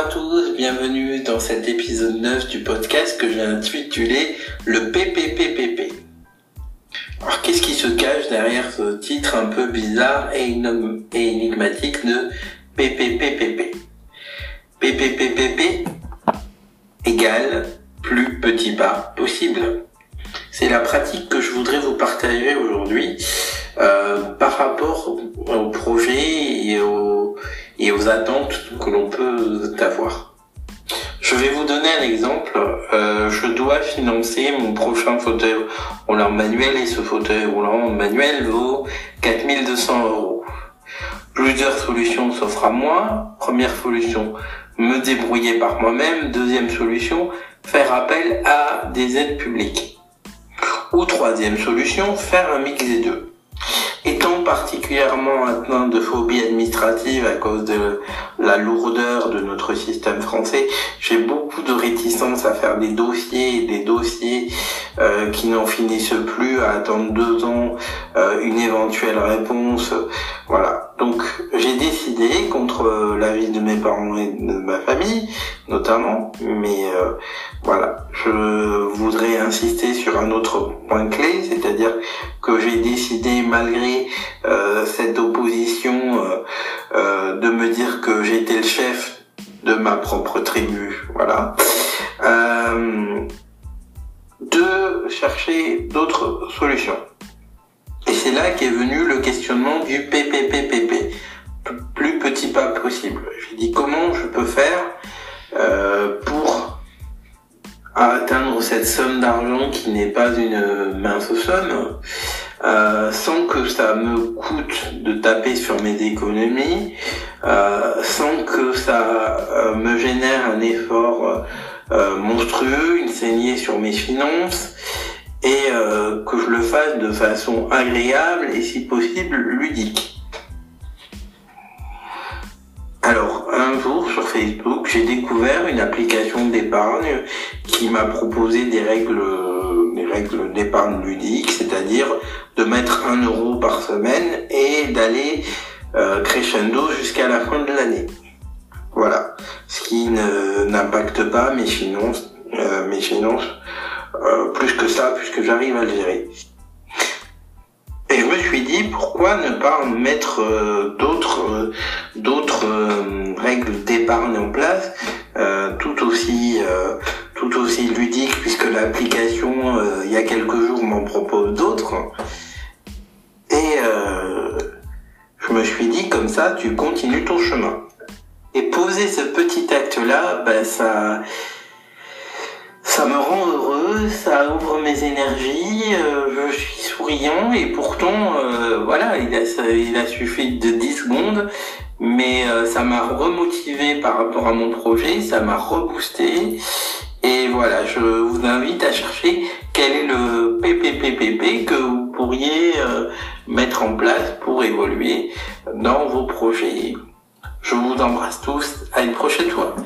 à tous, bienvenue dans cet épisode 9 du podcast que j'ai intitulé le PPPPP. Alors qu'est-ce qui se cache derrière ce titre un peu bizarre et énigmatique de PPPPP PPPPP égale plus petit pas possible. C'est la pratique que je voudrais vous partager aujourd'hui euh, par rapport au projet et aux, et aux attentes que l'on peut avoir. Je vais vous donner un exemple. Euh, je dois financer mon prochain fauteuil roulant manuel et ce fauteuil roulant manuel vaut 4200 euros. Plusieurs solutions s'offrent à moi. Première solution, me débrouiller par moi-même. Deuxième solution, faire appel à des aides publiques. Ou troisième solution, faire un mix des deux. Particulièrement atteint de phobie administrative à cause de la lourdeur de notre système français, j'ai beaucoup de réticence à faire des dossiers et des dossiers euh, qui n'en finissent plus, à attendre deux ans euh, une éventuelle réponse. Voilà. Donc j'ai décidé, contre l'avis de mes parents et de ma famille notamment, mais euh, voilà, je voudrais insister sur un autre point clé, c'est-à-dire que j'ai décidé malgré euh, cette opposition euh, euh, de me dire que j'étais le chef de ma propre tribu, voilà, de chercher d'autres solutions. C'est là qu'est venu le questionnement du PPPPP, plus petit pas possible. J'ai dit comment je peux faire pour atteindre cette somme d'argent qui n'est pas une mince somme, euh, sans que ça me coûte de taper sur mes économies, euh, sans que ça euh, me génère un effort euh, monstrueux, une saignée sur mes finances, et que je le fasse de façon agréable et si possible ludique. Alors, un jour sur Facebook, j'ai découvert une application d'épargne qui m'a proposé des règles, des règles d'épargne ludique, c'est-à-dire de mettre un euro par semaine et d'aller euh, crescendo jusqu'à la fin de l'année. Voilà, ce qui n'impacte pas mes finances, euh, mes finances euh, plus que ça, puisque j'arrive à le gérer. Et je me suis dit pourquoi ne pas mettre euh, d'autres euh, d'autres règles d'épargne en place tout aussi tout aussi ludiques puisque l'application il y a quelques jours m'en propose d'autres et je me suis dit comme ça tu continues ton chemin et poser ce petit acte là ben ça ça me rend heureux, ça ouvre mes énergies, euh, je suis souriant et pourtant, euh, voilà, il a, il a suffi de 10 secondes, mais euh, ça m'a remotivé par rapport à mon projet, ça m'a reboosté. Et voilà, je vous invite à chercher quel est le PPPPP que vous pourriez mettre en place pour évoluer dans vos projets. Je vous embrasse tous, à une prochaine fois.